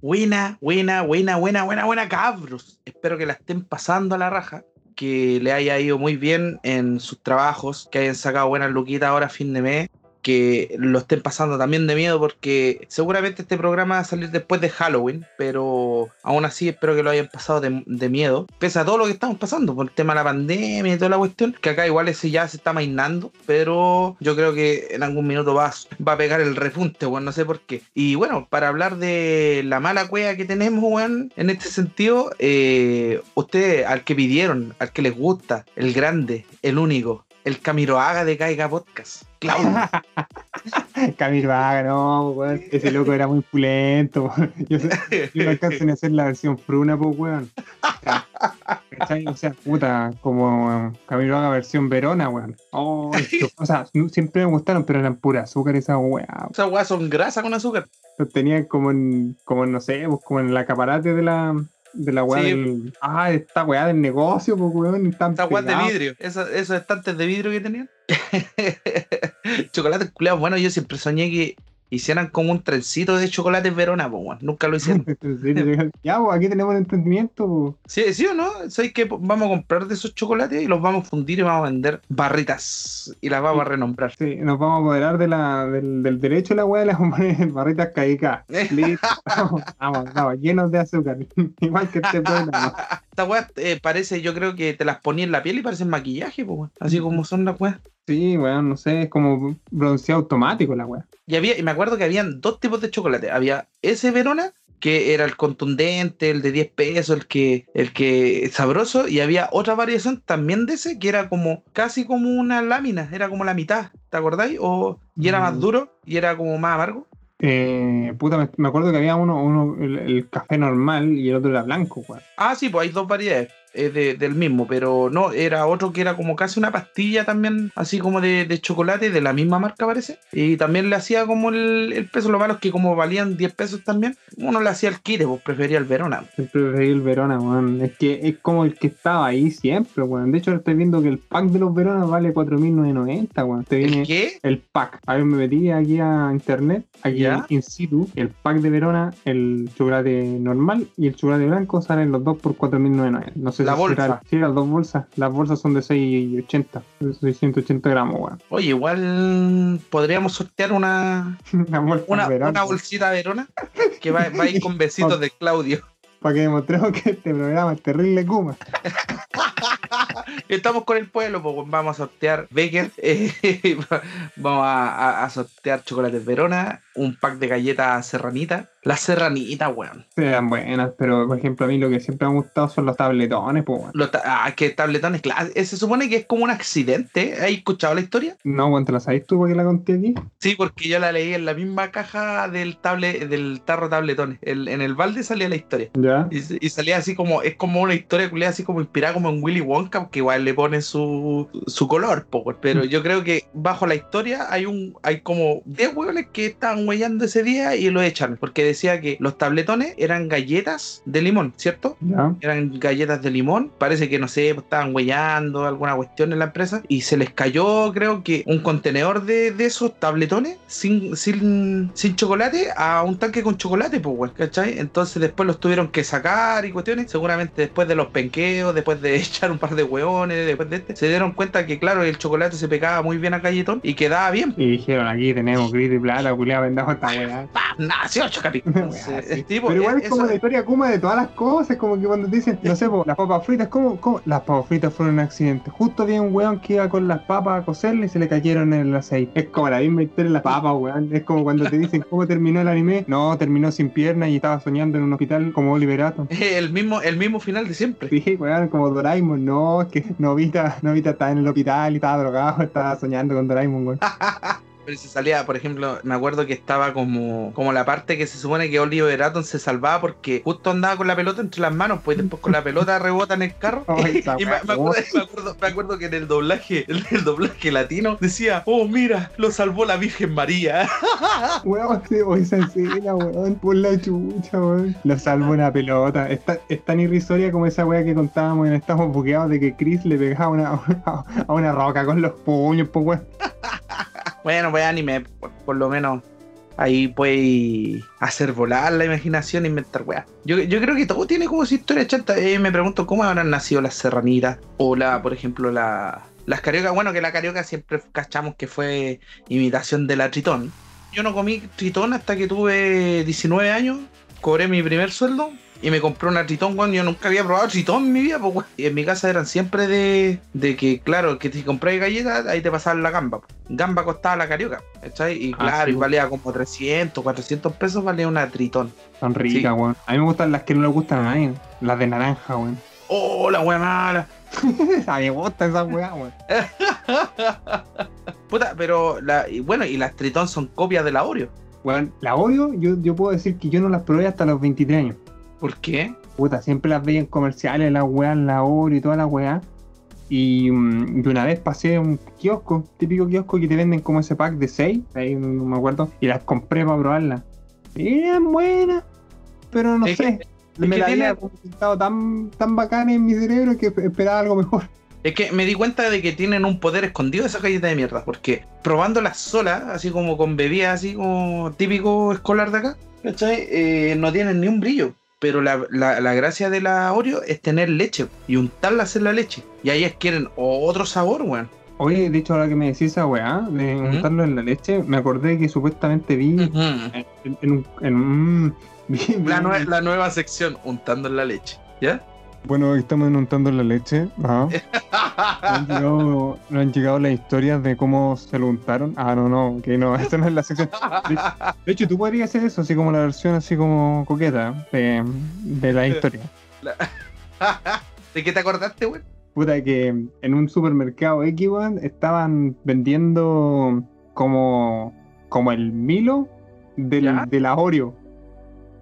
Buena, buena, buena, buena, buena, buena, cabros. Espero que la estén pasando a la raja, que le haya ido muy bien en sus trabajos, que hayan sacado buenas luquitas ahora a fin de mes que lo estén pasando también de miedo porque seguramente este programa va a salir después de Halloween, pero aún así espero que lo hayan pasado de, miedo, pese a todo lo que estamos pasando por el tema de la pandemia y toda la cuestión, que acá igual ese ya se está mainando, pero yo creo que en algún minuto va, va a pegar el repunte, bueno, no sé por qué. Y bueno, para hablar de la mala cueva que tenemos, weón, en este sentido, eh, ustedes al que pidieron, al que les gusta, el grande, el único, el Camiroaga de Caiga Podcast. Claudio. Camiroaga, no, weón. Ese loco era muy pulento. Yo, yo no alcanzo a hacer la versión fruna, pues, weón. O sea, puta, como Camiroaga versión Verona, weón. Oh, o sea, siempre me gustaron, pero eran pura azúcar esas weá. Esas weas son grasa con azúcar. Los tenían como en, como no sé, pues, como en el acaparate de la, de la weá del. Ah, esta weá del negocio, pues weón. Esta weá de vidrio, esos, esos estantes de vidrio que tenían. Chocolate culeados, bueno, yo siempre soñé que hicieran como un trencito de chocolate Verona, pues, nunca lo hicieron. ya, pues aquí tenemos el emprendimiento. Sí, sí o no, ¿sabes que vamos a comprar de esos chocolates y los vamos a fundir y vamos a vender barritas y las vamos a renombrar. Sí, nos vamos a apoderar de la, del, derecho de la weá y las a barritas caicas. vamos, vamos, vamos, llenos de azúcar. Igual que este programa. Esta weá eh, parece, yo creo que te las ponía en la piel y parecen maquillaje, pues, así como son las weas. Sí, bueno, no sé, es como bronceado automático la weá. Y había, y me acuerdo que habían dos tipos de chocolate. Había ese Verona, que era el contundente, el de 10 pesos, el que, el que sabroso, y había otra variación también de ese, que era como casi como una lámina, era como la mitad, ¿te acordáis? O, y era más mm. duro y era como más amargo. Eh, puta, me, acuerdo que había uno, uno el, café normal y el otro era blanco, weón. Ah, sí, pues hay dos variedades del mismo, pero no, era otro que era como casi una pastilla también, así como de, chocolate, de la misma marca parece. Y también le hacía como el, peso, lo malo es que como valían 10 pesos también, uno le hacía el kit, pues prefería el Verona. Prefería el Verona, weón. Es que es como el que estaba ahí siempre, weón. De hecho, estoy viendo que el pack de los Verona vale 4.990, weón. Te viene ¿El qué? El pack. A ver, me metí aquí a internet, aquí in situ, el pack de Verona, el chocolate normal y el chocolate blanco salen los dos por 4.990. No sé la bolsa. sí, las dos bolsas. Las bolsas son de 680, 680 gramos, weón. Oye, igual podríamos sortear una, una, una, bolsita Verona que va, va a ir con besitos de Claudio. Para que demostremos que este programa es terrible Kuma. Estamos con el pueblo, pues vamos a sortear Becker, eh, vamos a, a, sortear chocolates Verona, un pack de galletas serranita. Las serranitas, weón. Sean buenas, pero por ejemplo, a mí lo que siempre me ha gustado son los tabletones, pues, weón. ah, que tabletones, claro. Eh, se supone que es como un accidente. ¿Has escuchado la historia? No, weón, ¿te la sabes tú porque la conté aquí? Sí, porque yo la leí en la misma caja del table, del tarro tabletones. en el balde salía la historia. Ya. Y, salía así como, es como una historia así como inspirada como en Willy Wonka, que igual le pone su, su color, pues, pero mm. yo creo que bajo la historia hay un, hay como 10 hueones que estaban huellando ese día y lo echan, porque decía que los tabletones eran galletas de limón, ¿cierto? Eran galletas de limón, parece que no sé, estaban huellando alguna cuestión en la empresa y se les cayó, creo que un contenedor de, de esos tabletones sin, sin, sin chocolate a un tanque con chocolate, pues, ¿cachai? Entonces después los tuvieron que sacar y cuestiones, seguramente después de los penqueos, después de echar un par de hueones, después de este, se dieron cuenta que, claro, el chocolate se pegaba muy bien a galletón y quedaba bien. Y dijeron, aquí tenemos gris y plata, culiado, vendamos esta weá. Nació Chocapi. Pero igual es como la historia Kuma de todas las cosas, como que cuando te dicen, no sé, las papas fritas, ¿cómo, ¿cómo? Las papas fritas fueron un accidente. Justo había un weón que iba con las papas a cocerle y se le cayeron en el aceite. Es como la misma historia de las papas, weón. Es como cuando te dicen cómo terminó el anime. No, terminó sin pierna y estaba soñando en un hospital como Oliverato. El mismo, el mismo final de siempre. Sí, weón, como Doraemon. No, es que Novita, Novita estaba en el hospital y estaba drogado, estaba soñando con Doraemon, weón. Pero se salía, por ejemplo, me acuerdo que estaba como, como la parte que se supone que Oliver Atom se salvaba porque justo andaba con la pelota entre las manos, pues después con la pelota rebota en el carro. y me, acuerdo, que en el doblaje, en el doblaje latino decía, oh mira, lo salvó la Virgen María. Weón, esa escena, weón, por la chucha, weón. Lo salvó una pelota. Es tan, es tan irrisoria como esa weá que contábamos en Estamos Buqueados de que Chris le pegaba una, a una roca con los puños, pues weón. Bueno, pues anime, por, lo menos ahí puedes hacer volar la imaginación e inventar weá. Yo, yo creo que todo tiene como su historia chanta. Eh, me pregunto cómo habrán nacido las serranitas o la, por ejemplo, la, las cariocas. Bueno, que la carioca siempre cachamos que fue imitación de la tritón. Yo no comí tritón hasta que tuve 19 años, cobré mi primer sueldo y me compré una tritón, cuando yo nunca había probado tritón en mi vida, pues, Y en mi casa eran siempre de, de que, claro, que si compráis galletas, ahí te pasaban la gamba. Gamba costaba la carioca, ¿cachai? Y ah, claro, y valía como 300, 400 pesos, valía una tritón. Son ricas, weón. A mí me gustan las que no le gustan a nadie, las de naranja, weón. Oh, la weá mala. a mí me gustan esas weá, weón. Puta, pero, la, y bueno, y las tritón son copias de la Oreo. Bueno, la Oreo, yo, yo puedo decir que yo no las probé hasta los 23 años. ¿Por qué? Puta, siempre las veía en comerciales, las weas, la Oreo y toda la weá. Y, mm, y, una vez pasé un kiosco, típico kiosco que te venden como ese pack de 6, ahí no, me acuerdo, y las compré para probarlas. Eran buenas, pero no sé. me la había estado tan, tan bacana en mi cerebro que esperaba algo mejor. Es que me di cuenta de que tienen un poder escondido esas galletas de mierda, porque probándolas solas, así como con bebidas, así como típico escolar de acá, ¿cachai? Eh, no tienen ni un brillo. Pero la, la, gracia de la Oreo es tener leche y untarlas en la leche. Y ahí quieren otro sabor, weón. Oye, de hecho, ahora que me decís esa weá, de untarlo en la leche, me acordé que supuestamente vi en, un. En, la, la nueva sección, untando en la leche. ¿Ya? Bueno, estamos untando la leche. Ajá. ¿No han, llegado, las historias de cómo se lo untaron? Ah, no, no, que no, esta no es la sección. De, hecho, tú podrías hacer eso, así como la versión así como coqueta de, la historia. ¿De qué te acordaste, güey? Puta, que en un supermercado X, estaban vendiendo como, como el Milo del, de la Oreo.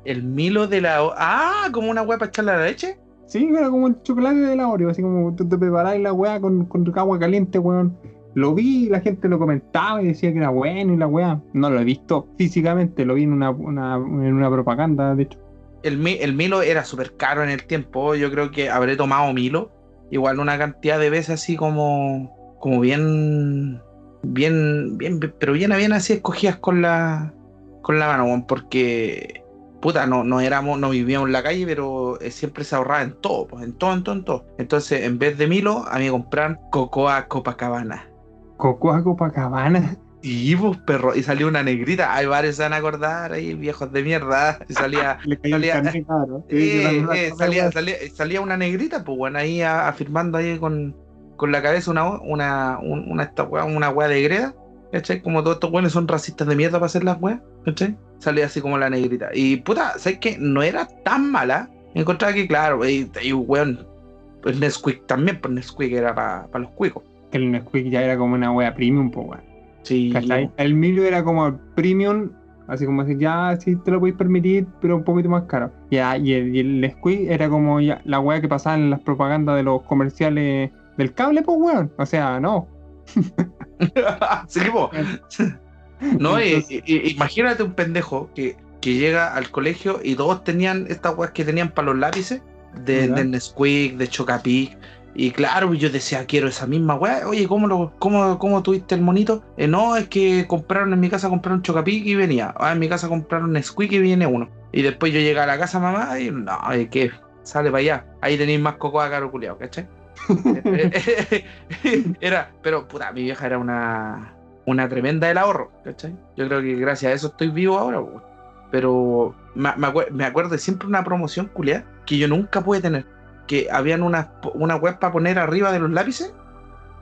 ¿El Milo de la Ah, como una hueá para echarle a la leche? Sí, era como el chocolate de la Oreo, así como tú te la weá con, con agua caliente, weón. Lo vi, la gente lo comentaba y decía que era bueno y la weá. No lo he visto físicamente, lo vi en una, en una propaganda, de hecho. El, Milo era súper caro en el tiempo, yo creo que habré tomado Milo, igual una cantidad de veces así como, como bien, bien, bien, pero bien, bien así escogidas con la, con la mano, porque puta, no, no éramos, no vivíamos en la calle, pero eh, siempre se ahorraba en todo, pues, en todo, en todo, en todo. Entonces, en vez de Milo, a mí me compraron Cocoa Copacabana. ¿Cocoa Copacabana? Y vos, pues, perro, y salió una negrita. Hay varios se van a acordar ahí, viejos de mierda. Y salía. salía, eh, eh, salía, salía, una negrita, pues bueno, ahí afirmando ahí con, con la cabeza una, una, una, una, una de greda. ¿Cachai? Como todos estos buenos son racistas de mierda para hacer las weas. ¿Cachai? salía así como la negrita. Y puta, ¿sabes que No era tan mala. Encontraba que, claro, y, y weón, pues Nesquik también, pues Nesquik era para los cuicos. El Nesquik ya era como una wea premium, pues weón. Sí. El Milio era como premium, así como decir, ya sí te lo podéis permitir, pero un poquito más caro. Ya, y el, y el Nesquik era como ya, la wea que pasaba en las propagandas de los comerciales del cable, pues weón. O sea, no. sí, no, imagínate un pendejo que, llega al colegio y todos tenían estas weas que tenían para los lápices de, de Nesquik, de Chocapic. Y claro, yo decía, quiero esa misma wea. Oye, ¿cómo, lo, cómo, cómo tuviste el monito? Eh, no, es que compraron en mi casa, compraron Chocapic y venía. Ah, en mi casa compraron Nesquik y viene uno. Y después yo llegué a la casa mamá y no, ¿qué? Sale para allá. Ahí tenéis más cocoa caro culiado, ¿cachai? era, pero puta, mi vieja era una una tremenda del ahorro, ¿cachai? Yo creo que gracias a eso estoy vivo ahora, pero me, me, acuerdo de siempre una promoción culiada que yo nunca pude tener, que habían una, una web para poner arriba de los lápices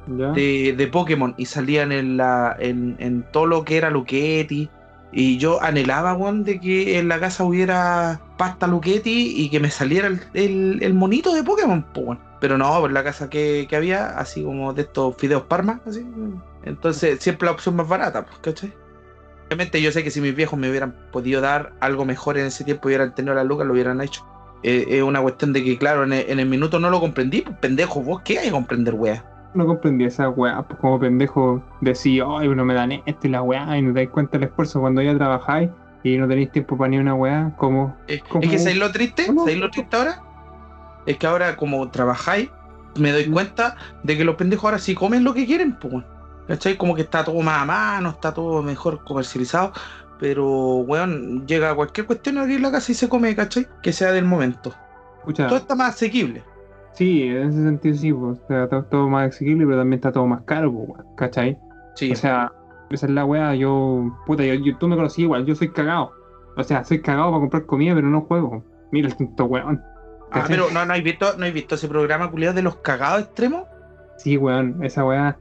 de, de, Pokémon y salían en, la, en, en, todo lo que era Luquetti. Y yo anhelaba, weón, de que en la casa hubiera pasta Luquetti y que me saliera el, el, monito de Pokémon, pues, Pero no, por la casa que, que había, así como de estos fideos Parma, así, entonces, siempre la opción más barata, pues, ¿cachai? Obviamente yo sé que si mis viejos me hubieran podido dar algo mejor en ese tiempo, hubieran tenido la lucas, lo hubieran hecho. Eh, es una cuestión de que, claro, en el, minuto no lo comprendí, pues pendejo, vos qué hay que comprender, weá. No comprendí esa weá, pues como pendejo decía, ay, no me dan esto y la weá, y no te dais cuenta del esfuerzo cuando ya trabajáis y no tenéis tiempo para ni una weá, como... es que ¿sabéis lo triste? ¿Sabéis lo triste ahora? Es que ahora como trabajáis, me doy cuenta de que los pendejos ahora sí comen lo que quieren, pues ¿Cachai? Como que está todo más a mano, está todo mejor comercializado. pero, weón, llega cualquier cuestión aquí en la casa y se come, ¿cachai? Que sea del momento. todo está más asequible. Sí, en ese sentido sí, pues, está todo, más asequible, pero también está todo más caro, pues, ¿cachai? Sí. O sea, esa es la weá, yo, puta, yo, tú me conocí igual, yo soy cagado. O sea, soy cagado para comprar comida, pero no juego. Mira el tonto weón. Ah, pero no, no, visto, ¿no has visto ese programa culiado de los cagados extremos? Sí, weón, esa weá.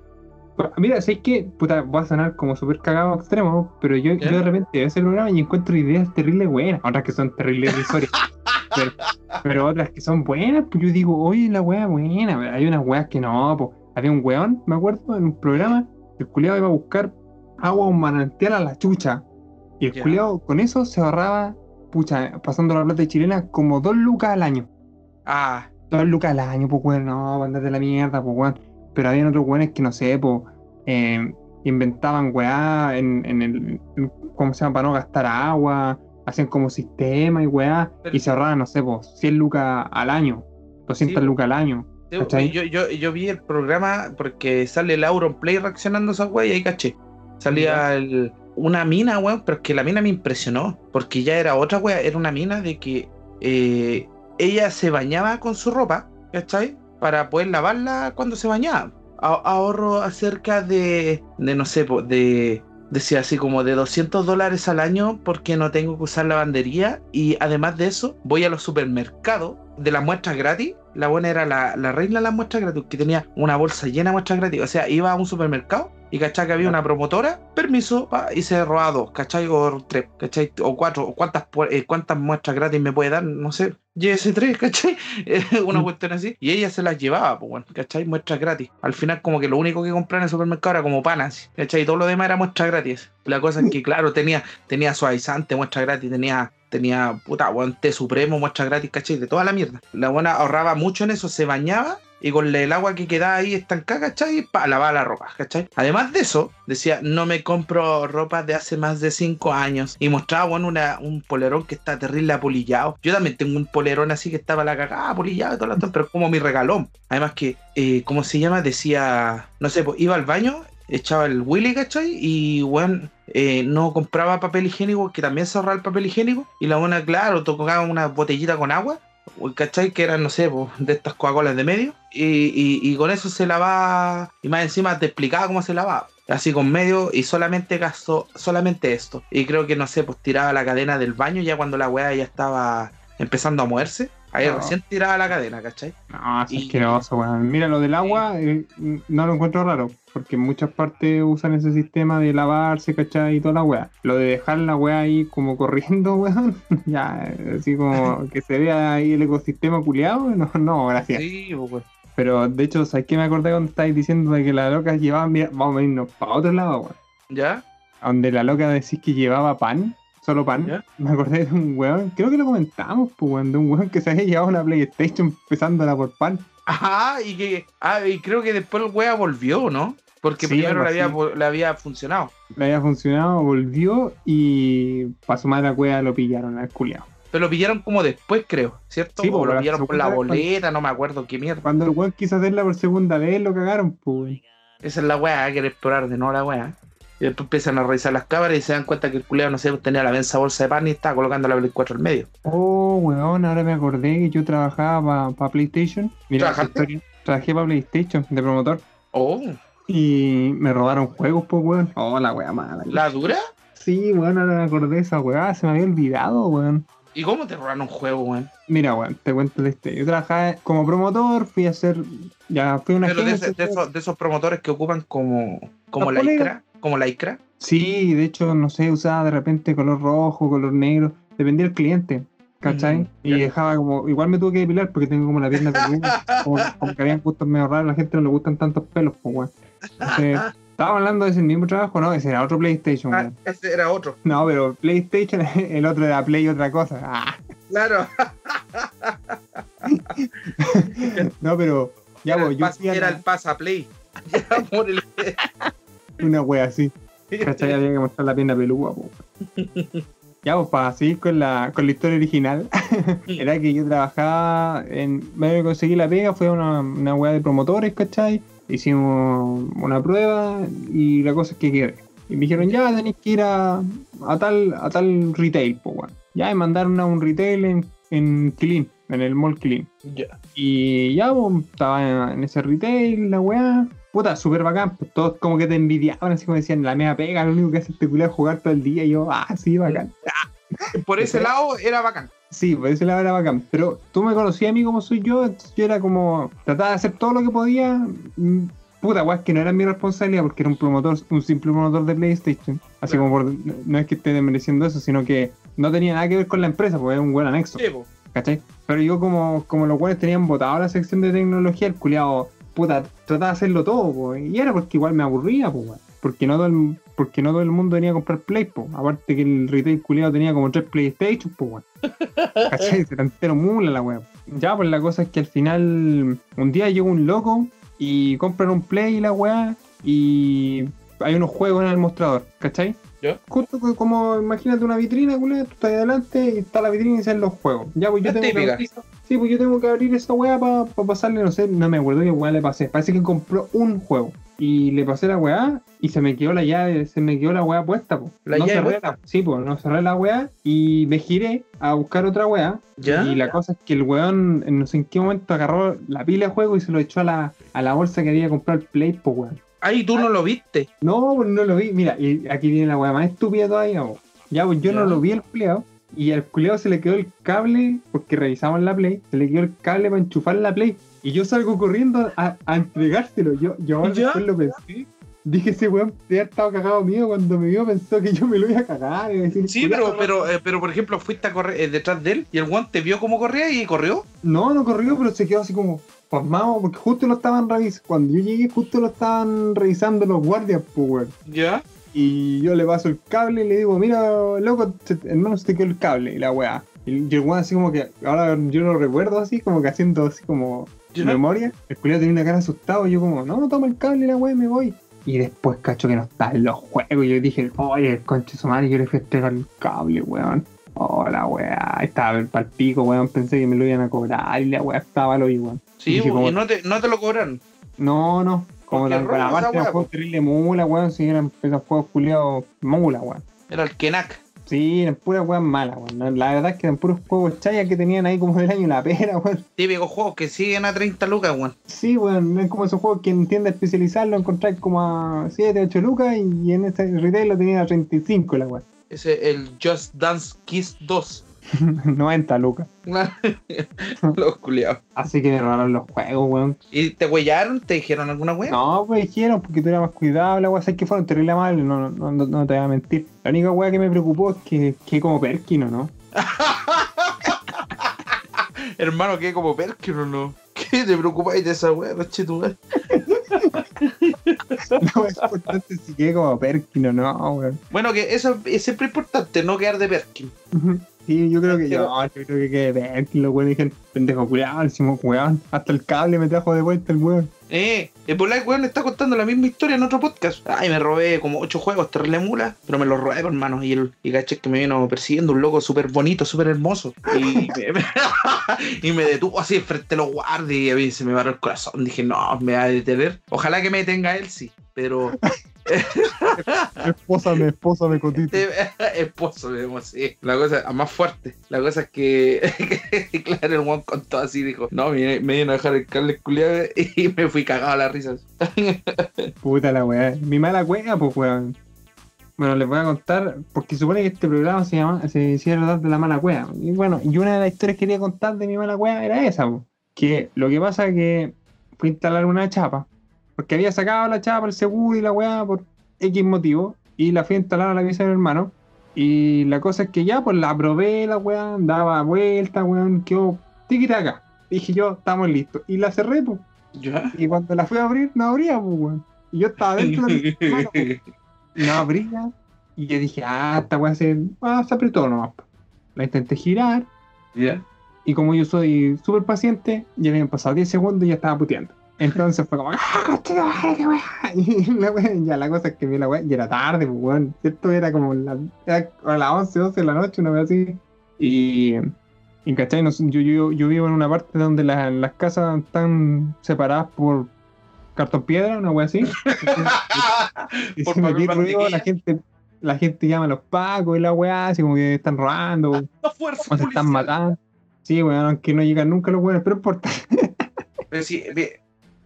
Mira, sé que, puta, voy a sonar como súper cagado extremo, pero yo, yo de repente veo ese programa y encuentro ideas terribles buenas. Otras que son terribles historias. pero, otras que son buenas, pues yo digo, oye, la weá buena. Hay unas weas que no, pues. Había un weón, me acuerdo, en un programa, el culiado iba a buscar agua un manantial a la chucha. Y el culiado con eso se ahorraba, pucha, pasando la plata chilena, como dos lucas al año. Ah. Dos lucas al año, pues weón, no, andate la mierda, pues weón. Pero había otros weones que no sé, pues, inventaban weá en, en el, ¿cómo se llama? Para no gastar agua, hacían como sistema y weá, y se ahorraban, no sé, pues, 100 lucas al año, 200 lucas al año. yo, yo, yo, vi el programa porque sale el Auronplay reaccionando a esa weá y ahí caché. Salía el, una mina, weón, pero es que la mina me impresionó, porque ya era otra weá, era una mina de que eh, ella se bañaba con su ropa, ¿cachai? Para poder lavarla cuando se bañaba. ahorro acerca de, no sé, de, decía así como de 200 dólares al año porque no tengo que usar lavandería y además de eso voy a los supermercados de las muestras gratis. La buena era la, la reina de las muestras gratis que tenía una bolsa llena de muestras gratis. O sea, iba a un supermercado y cachai que había una promotora, permiso, y se roba dos, cachai, o tres, cachai, o cuatro, o cuántas, eh, cuántas muestras gratis me puede dar, no sé, ese tres, cachai, una mm. cuestión así, y ella se las llevaba, pues bueno, cachai, muestras gratis. Al final, como que lo único que compraba en el supermercado era como panas, cachai, y todo lo demás era muestras gratis. La cosa es que, claro, tenía, tenía suavizante, muestra gratis, tenía tenía puta, té supremo, muestra gratis, cachai, de toda la mierda. La buena ahorraba mucho en eso, se bañaba y con el agua que quedaba ahí estancada, ¿cachai? Para lavar la ropa, ¿cachai? Además de eso, decía, no me compro ropa de hace más de 5 años. Y mostraba, bueno, un polerón que está terrible apolillado. Yo también tengo un polerón así que estaba la cagada, apolillado y todo lo pero como mi regalón. Además que, eh, ¿cómo se llama? Decía, no sé, pues iba al baño, echaba el Willy, ¿cachai? Y, bueno, eh, no compraba papel higiénico, que también se ahorraba el papel higiénico. Y la buena, claro, tocaba una botellita con agua ¿cachai? Que eran, no sé, de estas Coca-Colas de medio. Y, con eso se lavaba, y más encima te explicaba cómo se lavaba. Así con medio y solamente gastó solamente esto. Y creo que, no sé, pues tiraba la cadena del baño ya cuando la weá ya estaba empezando a moverse. Ahí recién tiraba la cadena, ¿cachai? No, es asqueroso, weón. Mira, lo del agua eh, no lo encuentro raro, porque en muchas partes usan ese sistema de lavarse, ¿cachai? Y toda la weá. Lo de dejar la weá ahí como corriendo, weón, ya, así como que se vea ahí el ecosistema culiado, no, no, gracias. Sí, pues. Pero de hecho, ¿sabes qué me acordé cuando estáis diciendo de que la loca llevaba, mira, vamos a irnos para otro lado, weón? ¿Ya? Donde la loca decís que llevaba pan solo pan. Me acordé de un weón, creo que lo comentamos, pues, weón, de un weón que se había llevado una PlayStation empezándola por pan. Ajá, y que, ah, y creo que después el weón volvió, ¿no? Porque primero le había, le había, funcionado. Le había funcionado, volvió y para su madre la weá lo pillaron al culiado. Pero lo pillaron como después, creo, ¿cierto? Sí, o lo pillaron por la boleta, no me acuerdo qué mierda. Cuando el weón quiso hacerla por segunda vez, lo cagaron, pues. Esa es la weá, que explorar de no la weá. Y después empiezan a revisar las cámaras y se dan cuenta que el culeado, no sé, tenía la mensa bolsa de pan y estaba colocando la Play 4 al medio. Oh, weón, ahora me acordé que yo trabajaba para PlayStation. Mira, trabajé para PlayStation de promotor. Oh. Y me robaron juegos, pues, weón. Oh, la weá mala. ¿La dura? Sí, weón, ahora me acordé de esa weá, se me había olvidado, weón. ¿Y cómo te robaron un juego, weón? Mira, weón, te cuento este. Yo trabajaba como promotor, fui a hacer. Ya fui a una Pero de, esos, de, esos, promotores que ocupan como, como la ICRA como la ICRA. Sí, de hecho, no sé, usaba de repente color rojo, color negro, dependía del cliente, ¿cachai? Mm, y dejaba como, igual me tuve que depilar porque tengo como la pierna peluda, como, como, que habían gustos medio raros, a la gente no le gustan tantos pelos, pues, weón. Entonces, Estaba hablando de ese mismo trabajo, ¿no? Ese era otro PlayStation, ah, Ese era otro. No, pero PlayStation, el otro era Play otra cosa. Ah. Claro. no, pero ya voy. Yo era el pasa Play. Una wea así. ¿Cachai? Había que mostrar la pierna peluda, Ya, pues para seguir con la, con la historia original, era que yo trabajaba en. Me conseguí la pega, fue una, una de promotores, ¿cachai? Hicimos una prueba y la cosa es que quedé. Y me dijeron, ya tenéis que ir a, a, tal, a tal retail, pues. Ya, me mandaron a un retail en, en Kilin, en el mall Kilin. Ya. Y ya, pues, estaba en ese retail, la weá. Puta, súper bacán, pues todos como que te envidiaban, así como decían, la mea pega, lo único que hace este culiao es jugar todo el día. Y yo, ah, sí, bacán. Por ese lado era bacán. Sí, por ese lado era bacán. Pero tú me conocías a mí como soy yo, entonces yo era como, trataba de hacer todo lo que podía. mm, Puta, es que no era mi responsabilidad porque era un promotor, un simple promotor de PlayStation. Así Claro. como por, no es que esté desmereciendo eso, sino que no tenía nada que ver con la empresa, porque era un buen anexo. Sí. ¿Cachai? Pero yo como, como los cuales tenían votado la sección de tecnología, el culiado, puta, trataba de hacerlo todo, po, y era porque igual me aburría, pues, porque no todo el, porque no todo el mundo venía a comprar Play, po. aparte que el retail culiado tenía como tres PlayStation, pues. ¿Cachai? Se entero mula la weá. Ya, pues la cosa es que al final, un día llegó un loco y compran un Play y la weá, y hay unos juegos en el mostrador, ¿cachai? ¿Ya? Justo co- como, imagínate una vitrina, culiao, tú estás adelante y está la vitrina y salen los juegos. Ya, pues yo La tengo que abrir, sí, pues yo tengo que abrir esa weá para pasarle, no sé, no me acuerdo qué weá le pasé. Parece que compró un juego. Y le pasé la weá y se me quedó la llave, se me quedó la weá puesta, pues. La no llave cerré puesta. la- sí, pues, no cerré la weá y me giré a buscar otra weá. ¿Ya? Y la cosa es que el weón, en no sé en qué momento, agarró la pila de juego y se lo echó a la, a la bolsa que había comprado el Play, pues weón. Ay, tú no lo viste. No, pues no lo vi. Mira, y aquí viene la weá más estúpida todavía. Ya, pues yo no lo vi el culeado. Y al culeado se le quedó el cable, porque revisamos la Play, se le quedó el cable para enchufar la Play. Y yo salgo corriendo a, a entregárselo. Yo, yo ¿Ya? después lo pensé. Dije, ese weón debe haber estado cagado mío cuando me vio, pensó que yo me lo iba a cagar. iba a decir, Sí, "Culeado, pero, pero, eh, pero por ejemplo, fuiste a correr eh, detrás de él y el guante vio cómo corría y corrió. No, no corrió, pero se quedó así como pasmado, porque justo lo estaban revisando. Cuando yo llegué, justo lo estaban revisando los guardias, pues. ¿Ya? Y yo le paso el cable y le digo, mira, loco, hermano, se te quedó el cable y la weá. Y el weón así como que, ahora yo lo recuerdo así, como que haciendo así como ¿Ya? memoria. El culiao tenía una cara asustado y yo como, no, toma el cable y la weá me voy. Y después cacho que no está en los juegos. Y yo dije, oye, el conche su madre, yo le fui a entregar el cable, weón. Oh, la weá, estaba pal pico, weón. Pensé que me lo iban a cobrar y la weá estaba lo igual. Sí, bo, como- y no te, no te lo cobraron. No, no. Como aparte weá, eran juegos terrible mula, weón. Si eran esos juegos culiados mula, weón. Era el Kenak. Sí, eran puras weas malas, weón. La verdad es que eran puros juegos chayas que tenían ahí como del año la pera, weón. Típicos juegos que siguen a 30 lucas, weón. Sí, weón, es como esos juegos que en tienda especializada lo encontráis como a 7, 8 lucas y en este retail lo tenía a 35 la weón. Ese el Just Dance Kiss 2. 90 lucas. Los culiados. Así que me robaron los juegos, weón. ¿Y te huellaron? ¿Te dijeron alguna wea? No, pues dijeron porque tú eras más cuidado, la weá, sabes que fueron terrible amables, no, no, no, no te voy a mentir. La única weá que me preocupó es que, que como Perkino, ¿no? Hermano, que como Perkin o no. ¿Qué te preocupáis de esa madre? No es importante si quede como Perkino, no, weón. Bueno, que eso es siempre importante, no quedar de Perkin. Sí, yo creo que yo, yo creo que quede Perkino, los weones dijeron, pendejo culiado, decimos weón, hasta el cable me trajo de vuelta el weón. Eh, el Polite weón está contando la misma historia en otro podcast. Ay, me robé como ocho juegos, terrible mula, pero me los robé, hermano. Y el y caché que me vino persiguiendo un loco súper bonito, súper hermoso. Y me, y me detuvo así frente a los guardias y a mí se me paró el corazón. Dije, no, me va a detener. Ojalá que me detenga él, sí. Pero Esposa, mi esposa me cotito. este digamos, sí. La cosa más fuerte. La cosa es que, que, claro, el weón contó así, dijo, no, me, me vino a dejar el cable culiado y me fui cagado a la risa. Puta la weá. Mi mala cueva, pues weón. Bueno, les voy a contar, porque supone que este programa se llama, se tratar de la mala cueva. Y bueno, y una de las historias que quería contar de mi mala cueva era esa, pues. Que lo que pasa es que fui a instalar una chapa, porque había sacado la chapa, el seguro y la weá por X motivo, y la fui a instalar a la pieza de mi hermano. Y la cosa es que ya, pues la probé la weá, daba vuelta, weón, quedó tiquitaca. Dije yo, estamos listos. Y la cerré, pues. ¿Ya? Y cuando la fui a abrir, no abría, pues, weón. Y yo estaba dentro de pues. No abría. Y yo dije, ah, esta weá se, ah, se apretó nomás. po. La intenté girar. ¿Ya? Y como yo soy súper paciente, ya habían pasado 10 segundos y ya estaba puteando. Entonces fue como, ¡ah, qué weá! Y la weá, ya la cosa es que vi la weá, y era tarde, pues weón. Esto era como la, era a las 11, 12 de la noche, una vez así. Y, y ¿cachai? No sé, yo, yo, yo vivo en una parte donde la- las casas están separadas por cartón piedra, una wea así. y si metí ruido, la gente, la gente llama a los pacos y la weá, así como que están robando, o se están matando. Sí, weón, aunque no llegan nunca los weones, pero importa. pero sí,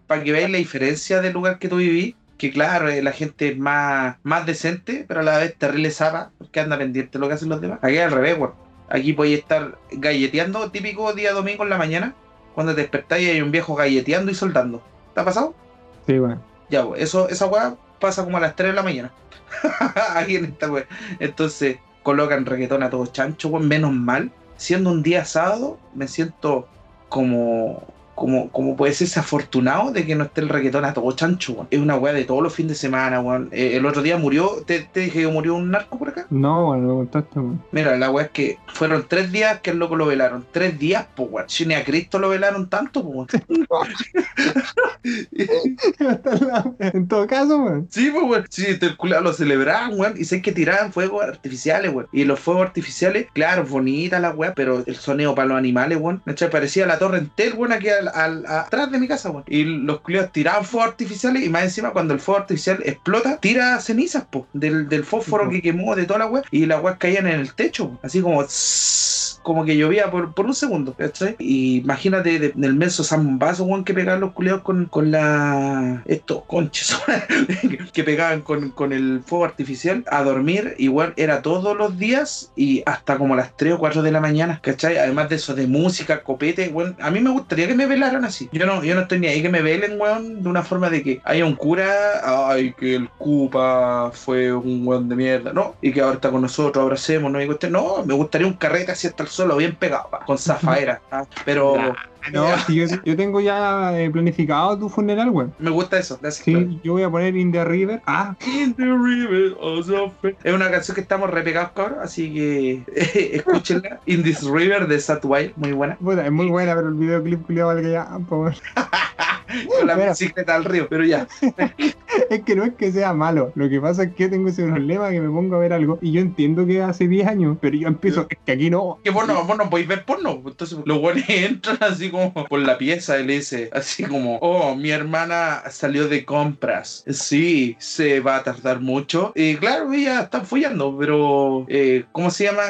para que veáis la diferencia del lugar que tú vivís, que claro, eh, la gente es más, más decente, pero a la vez terrible zapa, porque anda pendiente de lo que hacen los demás. Aquí al revés, weón. Aquí podéis estar galleteando, típico día domingo en la mañana, cuando te despertáis y hay un viejo galleteando y soltando. ¿Te ha pasado? Sí, weón. Ya, weón. Eso, esa weá pasa como a las 3 de la mañana. Aquí en esta weá. Entonces, colocan reggaetón a todos chancho, weón. Menos mal. Siendo un día sábado, me siento como como, como puede ser afortunado de que no esté el reggaetón a todo chancho, weón. Es una weá de todos los fines de semana, weón. Eh, el otro día murió, ¿te, dije que murió un narco por acá? No, weón, lo contaste, weón. Mira, la weá es que fueron tres días que el loco lo velaron. Tres días, pues, weón. Si ni a Cristo lo velaron tanto, pues, weón. en todo caso, weón. Sí, pues, weón. Sí, el culo lo celebraban, weón. Y sé que tiraban fuegos artificiales, weón. Y los fuegos artificiales, claro, bonita la weá, pero el sonido para los animales, weón. Parecía la torre entera, weón, aquí al, al, atrás de mi casa, weón. Y los culiados tiraban fuegos artificiales y más encima cuando el fuego artificial explota, tira cenizas, po, del, del fósforo que quemó de toda la weá. Y las weas caían en el techo, así como como que llovía por, por un segundo, ¿cachai? Y imagínate de, del menso zambazo, weón, que pegaban los culiados con, con la. estos conches, que pegaban con, con, el fuego artificial a dormir. Igual era todos los días y hasta como las 3 o 4 de la mañana, ¿cachai? Además de eso, de música, copete, weón. A mí me gustaría que me velaran así. Yo no, yo no estoy ni ahí que me velen, weón, de una forma de que haya un cura, ay, que el Cupa fue un weón de mierda, ¿no? Y que ahora está con nosotros, abracemos, ¿no? Usted, no, me gustaría un carrete así hasta el solo bien pegado, con zafaera. ¿ah? Pero. No, yo, yo, tengo ya eh, planificado tu funeral, güey. Me gusta eso. Sí, yo voy a poner In the River. Ah. In the River. Es una canción que estamos repegados, cabrón. Así que escúchenla. In this River de Sat Wild. Muy buena. Bueno, es muy buena, pero el videoclip culiado vale que ya. Por... con la bicicleta al río, pero ya. es que no es que sea malo. Lo que pasa es que tengo ese problema que me pongo a ver algo y yo entiendo que hace 10 años, pero yo empiezo, es que aquí no. Que vos no, vos no podéis ver porno. Entonces los buenos entran así como por la pieza y le dice, así como, oh, mi hermana salió de compras. Sí, se va a tardar mucho. Y claro, ella está follando, pero eh, ¿cómo se llama?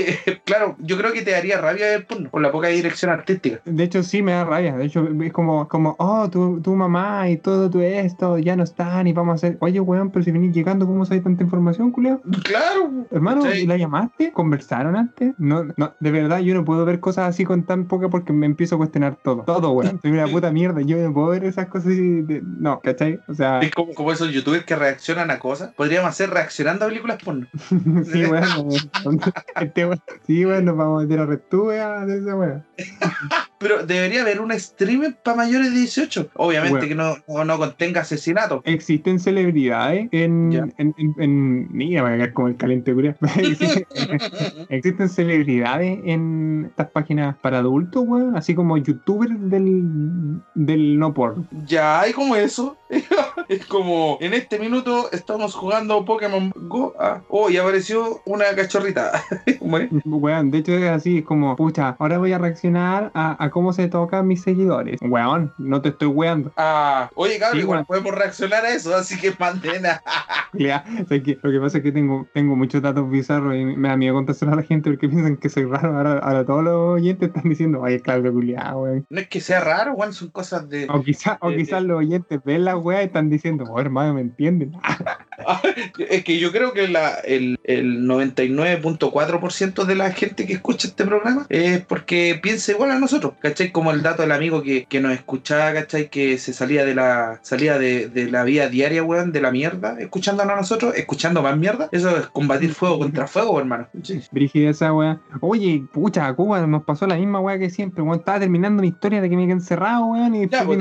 claro, yo creo que te daría rabia ver porno por la poca dirección artística. De hecho, sí me da rabia. De hecho, es como, como oh, tu, tu mamá y todo tu esto ya no están y vamos a hacer. Oye, weón, pero si venís llegando, ¿cómo sabes tanta información, culeo? Claro. Hermano, ¿y la llamaste? ¿Conversaron antes? No, no, de verdad, yo no puedo ver cosas así con tan poca porque me empiezo a cuestionar todo. Todo, weón. Soy una puta mierda. Yo no puedo ver esas cosas así. De... No, ¿cachai? O sea. Es como, como esos youtubers que reaccionan a cosas. Podríamos hacer reaccionando a películas porno. sí, weón. este, sí, weón, nos vamos a meter a retube a esa weón. Pero debería haber un streamer para mayores de 18. Obviamente que no, no, contenga asesinato. Existen celebridades en. en, en, mira, voy a quedar como el caliente curia. Existen celebridades en estas páginas para adultos, weón. Así como youtubers del, del no porno. Ya hay como eso. es como en este minuto estamos jugando Pokémon Go. Ah, oh, y apareció una cachorrita. Weón, de hecho es así, es como, pucha, ahora voy a reaccionar a, a cómo se tocan mis seguidores. Weón, no te estoy weando. Ah, oye, cabrón, podemos reaccionar a eso, así que mantena. lo que pasa es que tengo, tengo muchos datos bizarros y me da miedo contárselo a la gente porque piensan que soy raro. Ahora, todos los oyentes están diciendo, oye, claro, culiado, weón. No es que sea raro, weón, son cosas de. O, quizá, o quizás los oyentes ven la weá y están diciendo, oh, hermano, ¿me entienden? es que yo creo que la, el, el 99.4% de la gente que escucha este programa es porque piensa igual a nosotros, ¿cachai? Como el dato del amigo que, que nos escuchaba, ¿cachai? Que se salía de la salía de, de, la vida diaria, weón, de la mierda, escuchándonos a nosotros, escuchando más mierda. Eso es combatir fuego contra fuego, hermano. Sí. esa weá. Oye, pucha, Cuba nos pasó la misma weá que siempre, weón. Estaba terminando mi historia de que me quedé encerrado, weón, y después,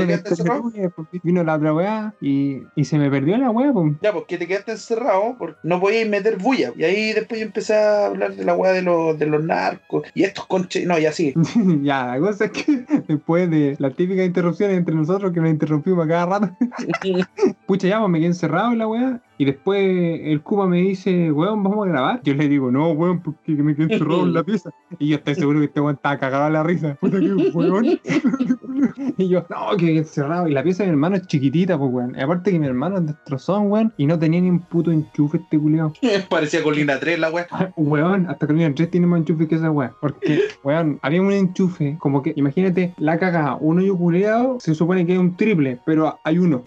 pues, vino, la otra weá y, y se me perdió la weá, pues. Ya, porque te quedaste encerrado, porque no podías meter bulla. Y ahí después yo empecé a hablar de la weá de los, de los narcos y estos conches. No, ya sí. ya, la cosa es que después de la típica interrupción entre nosotros que nos interrumpimos a cada rato, pucha, ya, pues me quedé encerrado en la weá. Y después el Cuba me dice, weón, vamos a grabar. Yo le digo, no, weón, porque me quedé encerrado en la pieza. Y yo estoy seguro que este weón estaba cagado a la risa. Puta que weón. y yo, no, que encerrado. Y la pieza de mi hermano es chiquitita, pues, weón. Y aparte que mi hermano es destrozón, weón. Y no tenía ni un puto enchufe este culiao. Parecía Colina 3 la weón. weón, hasta Colina 3 tiene más enchufe que esa weón. Porque, weón, había un enchufe, como que, imagínate, la cagada, uno y culiao, se supone que es un triple, pero hay uno.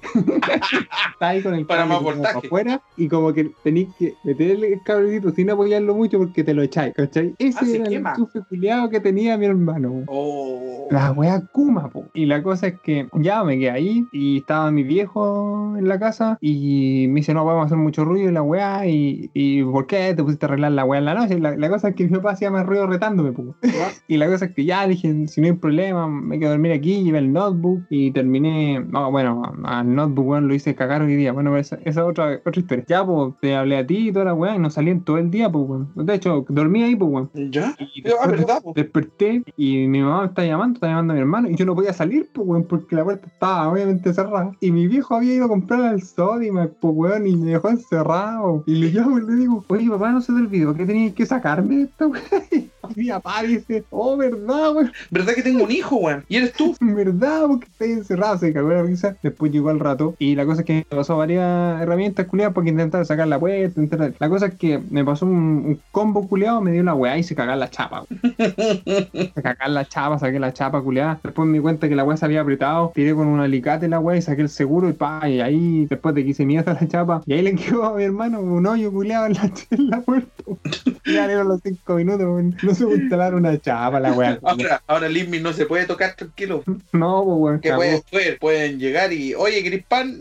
Está ahí con el Para más voltaje. afuera y como que tenéis que meterle el cablecito sin apoyarlo mucho porque te lo echáis, ¿cachai? Ese Ah, se era el enchufe culiao que tenía mi hermano, weón. Oh. La wea Kuma, po. Y la cosa es que ya me quedé ahí y estaba mi viejo en la casa y me dice, no, vamos a hacer mucho ruido y la wea y, y ¿por qué te pusiste a arreglar la wea en la noche? La, la cosa es que mi papá hacía más ruido retándome, po. Y la cosa es que ya dije, si no hay problema, me quedo a dormir aquí, llevé el notebook y terminé, no, bueno, al notebook, weón, lo hice cagar hoy día. Bueno, pero esa es otra, otra historia. Ya, pues, te hablé a ti y toda la weá y no salí en todo el día, pues, weón. De hecho, dormí ahí, pues, weón. ¿Ya? Y Ah, después ¿verdad, po? desperté y mi mamá me está llamando, está llamando a mi hermano y yo no podía salir, pues, weón, porque la puerta estaba obviamente cerrada. Y mi viejo había ido a comprar al Sodimac, pues, weón, y me dejó encerrado. Y le llamo y le digo, oye, papá, no se te olvidó que tenías que sacarme de esta weón. Y mi papá dice, oh, verdad, weón, ¿Verdad que tengo un hijo, weón? ¿Y eres tú? verdad, porque estoy encerrado. Se cagó la risa. Después llegó al rato y la cosa es que me pasó varias herramientas culiadas porque intentar sacar la puerta. intentar- La cosa es que me pasó un, un combo culiado, me dio la weá y se cagó la chapa, weón. Se cagó la chapa, saqué la chapa culiada. Después me di cuenta que la weá se había apretado. Tiré con un alicate la weá y saqué el seguro y pa, y ahí después de que hice mierda la chapa. Y ahí le quedó a mi hermano un hoyo culiado en la, en la puerta. Ya dieron los cinco minutos, weón. No se puede instalar una chapa la weá. Ahora, ahora Lismi no se puede tocar tranquilo. No, pues weón. Que pueden, pueden, pueden llegar y, oye, ¿querés pan?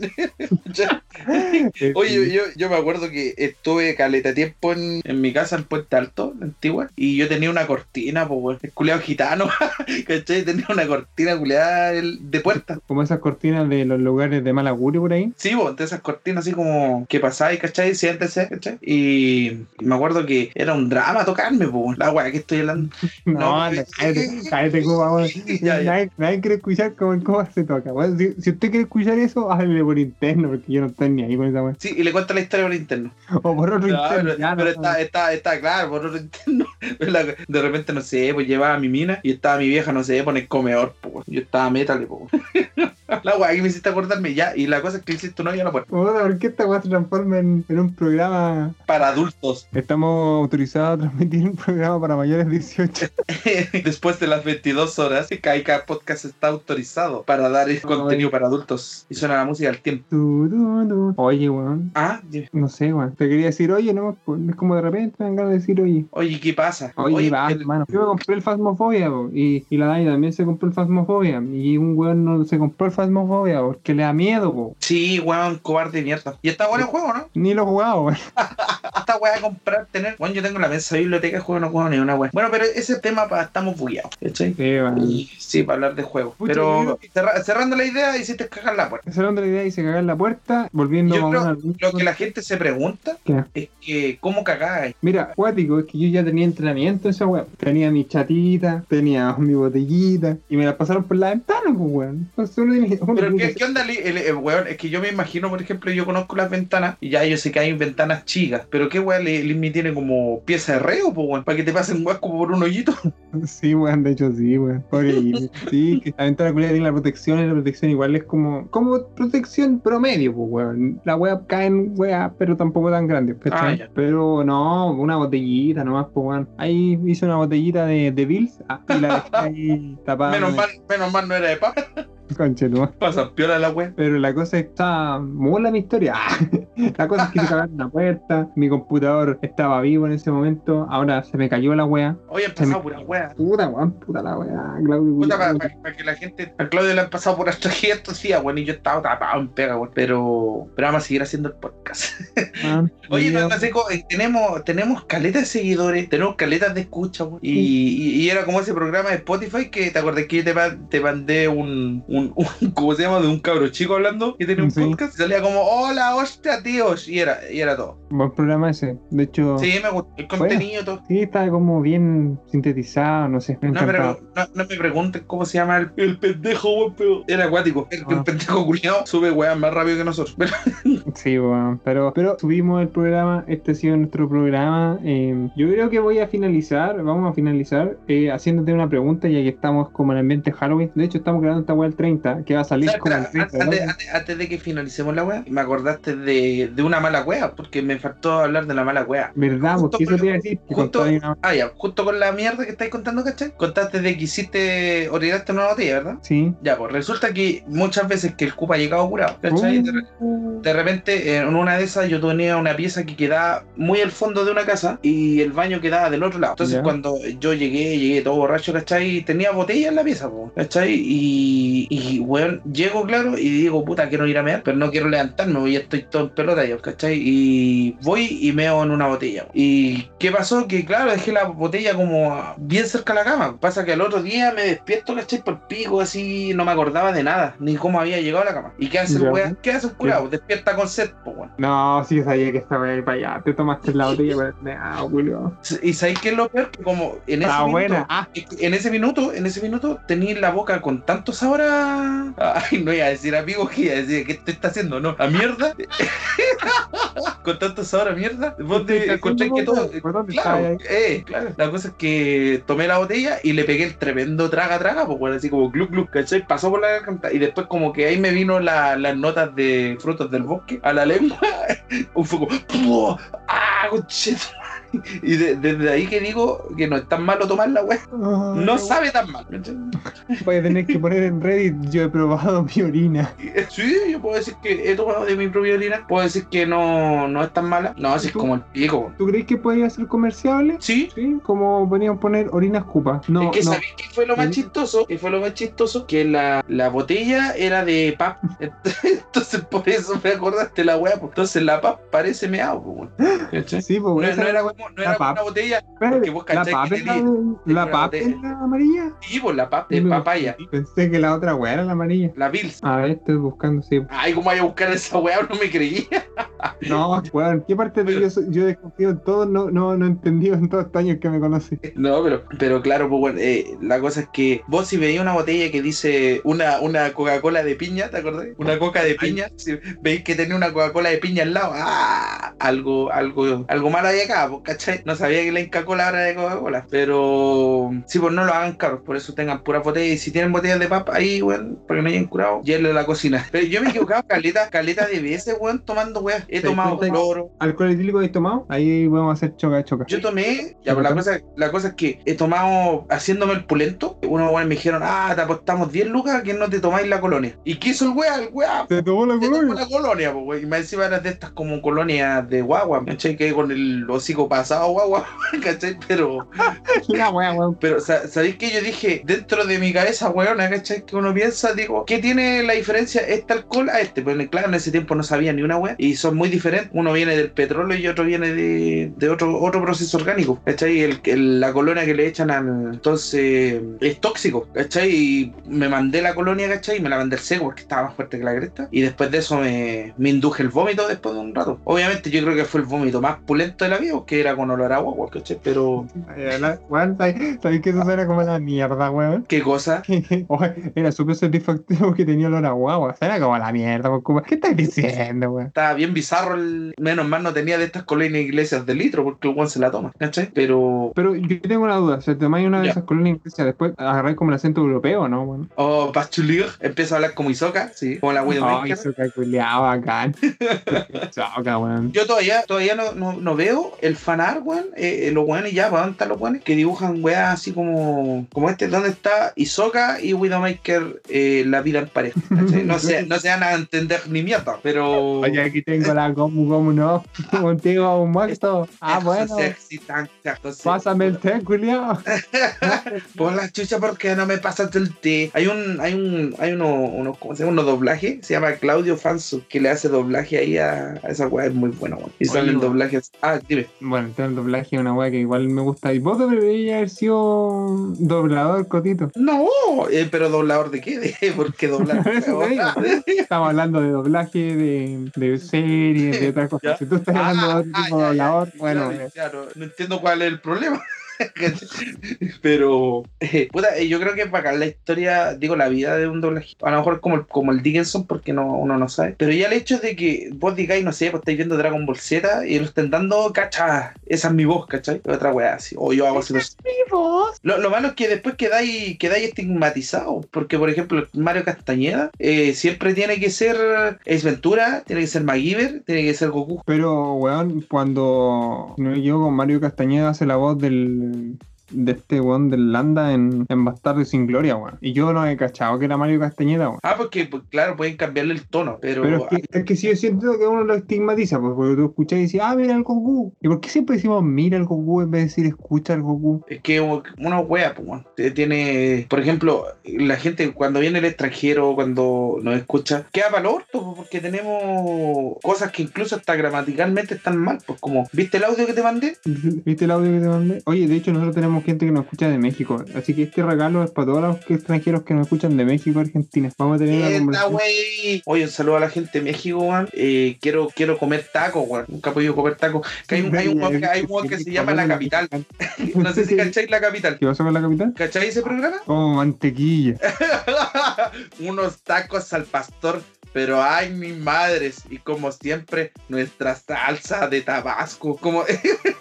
Oye, yo, yo, me acuerdo que estuve caleta tiempo en, en mi casa en Puente Alto, antigua, y yo tenía una cortina, pues, weón, el culeado gitano, ¿cachai? Tenía una cortina culeada el- de puerta. como esas cortinas de los lugares de mal augurio por ahí. Sí, pues, de esas cortinas así como que pasáis, ¿cachai? Siéntese, ¿cachai? Y me acuerdo que era un drama tocarme, pues, la weá que estoy hablando. No, cállate, cállate, Cuba, weón. Ya, ya. Nadie, nadie quiere escuchar cómo, cómo se toca. Si, si usted quiere escuchar eso, háblele por interno, porque yo no estoy ni ahí con esa weón. Sí, y le cuento la historia por interno. O por otro No, interno. pero, ya, no, pero no. está, está, está claro, por otro interno. De repente, no sé, pues llevaba a mi mina y estaba mi vieja, no sé, por el comedor, pues. Yo estaba metal, pues. La weá que me hiciste acordarme ya. Y la cosa es que hiciste un hoyo a la puerta. Puta, ¿Por qué esta weá se transforma en, en un programa? Para adultos. Estamos autorizados a transmitir un programa para mayores de 18. Después de las 22 horas, Kaika Podcast está autorizado para dar Ay. contenido para adultos. Y suena la música al tiempo. Oye, weón. Ah, dime. No sé, weón. Te quería decir, oye, no, pues, es como de repente me dan ganas de decir, oye. oye, ¿qué pasa? Oye, va, el- hermano. Yo me compré el Phasmophobia, po, y, y la Dani también se compró el Phasmophobia. Y un weón no se compró el Phasmophobia porque le da miedo, po. Sí, weón, cobarde de mierda. Y está bueno el juego, ¿no? Ni lo he jugado, weón. Esta weá comprar, tener. Bueno, yo tengo la mensa biblioteca juego, no juego ni una weá. Bueno, pero ese tema pa, estamos bugueados, ¿cachai? Sí, weón. Y Sí, para hablar de. Pucha, Pero cerra- cerrando la idea, hiciste cagar la puerta. Era otra idea y se cagó en la puerta, volviendo Yo a creo. Lo que la gente se pregunta ¿Qué? es que, ¿cómo cagáis? Mira, cuático, es que yo ya tenía entrenamiento en esa weón. Tenía mi chatita, tenía mi botellita, y me la pasaron por la ventana, pues weón. Entonces uno tiene- Pero, ¿qué, qué onda, el, el weón? Es que yo me imagino, por ejemplo, yo conozco las ventanas y ya yo sé que hay ventanas chicas. Pero, ¿qué weón? Limmi tiene como pieza de reo, pues, weón, para que te pasen weón como por un hoyito. Sí, weón, de hecho sí, weón. Pobre. Sí, que la ventana culiada tiene la protección y la protección igual es como, como protección promedio, pues, weón. La wea cae en pero tampoco tan grande, ¿cachai? Ah. Pero no, una botellita nomás, pues, weón. Ahí hice una botellita de, de Bills ah, y la dejé ahí tapada. Menos mal, menos mal no era de papa. Pasa piola la weón. Pero la cosa está mola mi historia. la cosa es que se cagaron la puerta, mi computador estaba vivo en ese momento, ahora se me cayó la wea. Hoy han Se me- pasado pura weá. Puta weón, puta la wea, Claudio. Puta, para, que la gente. A Claudio le han pasado por hasta estos días, weón, y yo estaba tapado en pega, weón. Pero, pero vamos a seguir haciendo el podcast. Man, Oye, no, no sé, eh, tenemos, tenemos caletas de seguidores, tenemos caletas de escucha, weón. y, y, y era como ese programa de Spotify que te acordás que yo te, pa- te mandé un, un, un- ¿cómo se llama? De un cabro chico hablando que tenía un Sí. podcast y salía como, hola, hostia, tíos, y era, y era todo. Buen programa ese. De hecho. Sí, me gustó. El contenido, todo. Sí, estaba como bien sintetizado, no sé. no, pero no, no, me pregunten cómo se llama el, el pendejo, pero era acuático. El, el ah. pendejo culiado sube weón más rápido que nosotros. sí, weón. Pero, pero subimos el programa. Este ha sido nuestro programa. Eh, yo creo que voy a finalizar. Vamos a finalizar eh, haciéndote una pregunta, ya que estamos como en el ambiente Halloween. De hecho, estamos grabando esta weá el 30, que va a salir como el 30. Antes, de que finalicemos la weá, me acordaste de, de una mala weá, porque me faltó hablar de la mala weá. ¿Verdad? porque eso te iba a decir. justo, ah, ya, justo con la mierda que estáis contando, ¿cachai? Contaste de que hiciste, orinaste una botella, ¿verdad? Sí. Ya, pues resulta que muchas veces que el cupa ha llegado curado, ¿cachai? Uh. De, repente, en una de esas, yo tenía una pieza que quedaba muy al fondo de una casa y el baño quedaba del otro lado. Entonces, cuando yo llegué, llegué todo borracho, ¿cachai? Tenía botella en la pieza, ¿cachai? Y, y, bueno, llego, claro, y digo, puta, quiero ir a mear, pero no quiero levantarme, voy estoy todo en pelota, ¿cachai? Y voy y meo en una botella. ¿Y qué pasó? Que, claro, dejé la botella como bien cerca de la cama. Pasa que al otro día me despierto, ¿cachai? Por pico, así, no me acordaba de nada, ni cómo había llegado a la cama. ¿Y qué hace el weón? ¿Qué hace un curado? Despierta con sed, pues, bueno. No, sí sabía que estaba ahí para allá. Te tomaste la botella para ah, Julio. ¿Y sabéis qué es lo peor? Que como en ese ah, minuto, buena. Ah. en ese minuto, en ese minuto, tenías la boca con tanto sabor a. Ay, no iba a decir amigo, que iba a decir, ¿qué te está haciendo? No, a mierda. con tanto sabor a mierda. Vos te encontré que todo. Claro, eh, claro. La cosa es que tomé la botella y le pegué el tremendo traga traga, pues bueno, así como gluc gluc, ¿cachai? Pasó por la garganta y después como que ahí me vino la, las notas de frutos del bosque a la lengua. Un poco. ¡Ah, conchito! Y desde ahí que digo que no es tan malo tomar la weá. no sabe tan mal. Voy a tener que poner en Reddit, yo he probado mi orina. Sí, yo puedo decir que he tomado de mi propia orina. Puedo decir que no, no es tan mala. No, así es como el pico. ¿Tú crees que podría ser comerciable? Sí. Sí, como a poner orina escupa. No, es que no. ¿sabéis qué fue lo más chistoso? Que fue lo más chistoso que la, la botella era de pap. Entonces por eso me acordaste la weá. Entonces la pap parece meado. Sí, pues no, era como no era una botella. Porque vos ¿La pap la, la, la amarilla? Sí, pues la pap de papaya. Pensé que la otra weá era la amarilla. La Bills. A ver, estoy buscando, sí. Ay, ¿cómo voy a buscar esa weá? No me creía. No, weón, ¿qué parte de yo, yo desconfío en todo? No, no, no he entendido en todos estos años que me conoces. No, pero, pero claro, pues bueno, eh, la cosa es que vos si veis una botella que dice una, una Coca-Cola de piña, ¿te acordás? Una coca de piña, si veis que tiene una Coca-Cola de piña al lado, ¡ah! Algo, algo, algo malo hay acá, pues, ¿cachai? No sabía que la Inca Cola era de Coca-Cola, pero sí, pues no lo hagan caros, por eso tengan pura botella y si tienen botellas de papa ahí, weón, para que no hayan curado, llévenle la cocina. Pero yo me he equivocado, caleta, caleta de veces, weón, tomando weón, he tomado cloro. ¿Alcohol etílico he tomado? Ahí podemos hacer choca de choca. Yo tomé, ya, pues la cosa, la cosa es que he tomado haciéndome el pulento, unos weones me dijeron, ah, te apostamos 10 lucas que no te tomáis la colonia. ¿Y qué hizo el weón? El weón. Te tomó la colonia. Tomó la colonia, pues, weón. Y me decía eras de estas como colonias de guagua, ¿cachai? Que con el hocico pasado guagua, ¿cachai? Pero. la weón. Pero, ¿sabéis que yo dije, dentro de mi cabeza, weón, ¿cachai? Que uno piensa, digo, ¿qué tiene la diferencia este alcohol a este? Pues claro, en ese tiempo no sabía ni una weón. Y son muy diferentes. Uno viene del petróleo y otro viene de, de otro, otro proceso orgánico, ¿cachai? El, la colonia que le echan al. Entonces, es tóxico, ¿cachai? Y me mandé la colonia, ¿cachai? Y me la mandé el seco porque estaba más fuerte que la cresta. Y después de eso me, me induje el vómito después de un rato. Obviamente, yo creo que fue el vómito más pulento de la vida, que era con olor a agua, ¿cachai? Pero. ¿sabes que eso suena como la mierda, weón? ¿Qué cosa? era súper satisfactorio que tenía olor a agua, Suena como la mierda, weón. ¿Qué estás diciendo, weón? Estaba bien bizarro el. Menos mal no tenía de estas colonias iglesias de litro, porque el weón se la toma, ¿cachai? Pero. Pero yo tengo una duda, ¿se tomáis una de esas colonias iglesias después agarráis como el acento europeo, ¿no, weón? Oh, Pachulir, empieza a hablar como Isoca, sí, como la weón. Oh, Isoca culiado bacán. Isoca, weón. Yo todavía, todavía no, no, no veo el fanar, weón, eh, eh los weones ya, ¿para dónde están los weones? Que dibujan weas así como, como este, ¿dónde está Isoka y Widowmaker eh, la vida en pareja? No se, no se van a entender ni mierda, pero. Oye, aquí tengo la como, como no, contigo un muerto. Ah, bueno. Sexy, tan, Pásame el té, culiao. Por la chucha, porque no me pasas el té? Hay un, hay un, hay uno, uno ¿cómo se llama? Uno doblaje, se llama Claudio Fansu, que le hace doblaje ahí a, esa wea, es muy bueno, weón. Y salen doblajes. Ah, dime. Bueno, el doblaje es una wea que igual me gusta. ¿Y vos deberías haber sido doblador, Cotito? No, eh, pero doblador de qué? ¿De ¿Por qué doblar? Estamos hablando de doblaje de, de serie series, de otras cosas. Si tú estás hablando de otro ah, tipo de hablador, bueno. Claro, no entiendo cuál es el problema. Pero eh, eh, yo creo que para acá la historia, digo, la vida de un doblaje, a lo mejor como, como el Dickinson, porque no, uno no sabe. Pero ya el hecho de que vos digáis, no sé, pues estáis viendo Dragon Ball Z y lo estén dando, cacha, esa es mi voz, ¿cachai? Otra weá así. O yo hago así. Es mi voz. Lo, lo, malo es que después quedáis, quedáis estigmatizados, porque por ejemplo, Mario Castañeda eh, siempre tiene que ser Es Ventura, tiene que ser MacGyver, tiene que ser Goku. Pero, weón, cuando yo con Mario Castañeda hace la voz del and de este weón del Landa en, en Bastardo sin Gloria, weón. Y yo no he cachado que era Mario Castañeda, weón. Ah, porque, pues, claro, pueden cambiarle el tono, pero. Pero es que, es que sí, yo siento que uno lo estigmatiza, pues, porque tú escuchas y dices, ah, mira el Goku. ¿Y por qué siempre decimos mira el Goku en vez de decir escucha el Goku? Es que una wea, pues, weón. Tiene, por ejemplo, la gente cuando viene el extranjero, cuando nos escucha, queda valor, pues, porque tenemos cosas que incluso hasta gramaticalmente están mal, pues, como, ¿viste el audio que te mandé? ¿Viste el audio que te mandé? Oye, de hecho, nosotros tenemos gente que nos escucha de México. Así que este regalo es para todos los extranjeros que nos escuchan de México, Argentina. Vamos a tener una conversación. Oye, un saludo a la gente de México, weón. Eh, quiero, quiero comer tacos, weón. Nunca he podido comer tacos. hay un, hay un, hay un que se llama La Capital. no sé si cacháis La Capital. ¿Qué pasó con La Capital? ¿Cacháis ese programa? Como mantequilla. Unos tacos al pastor pero ay, mi madres, y como siempre, nuestra salsa de Tabasco, como,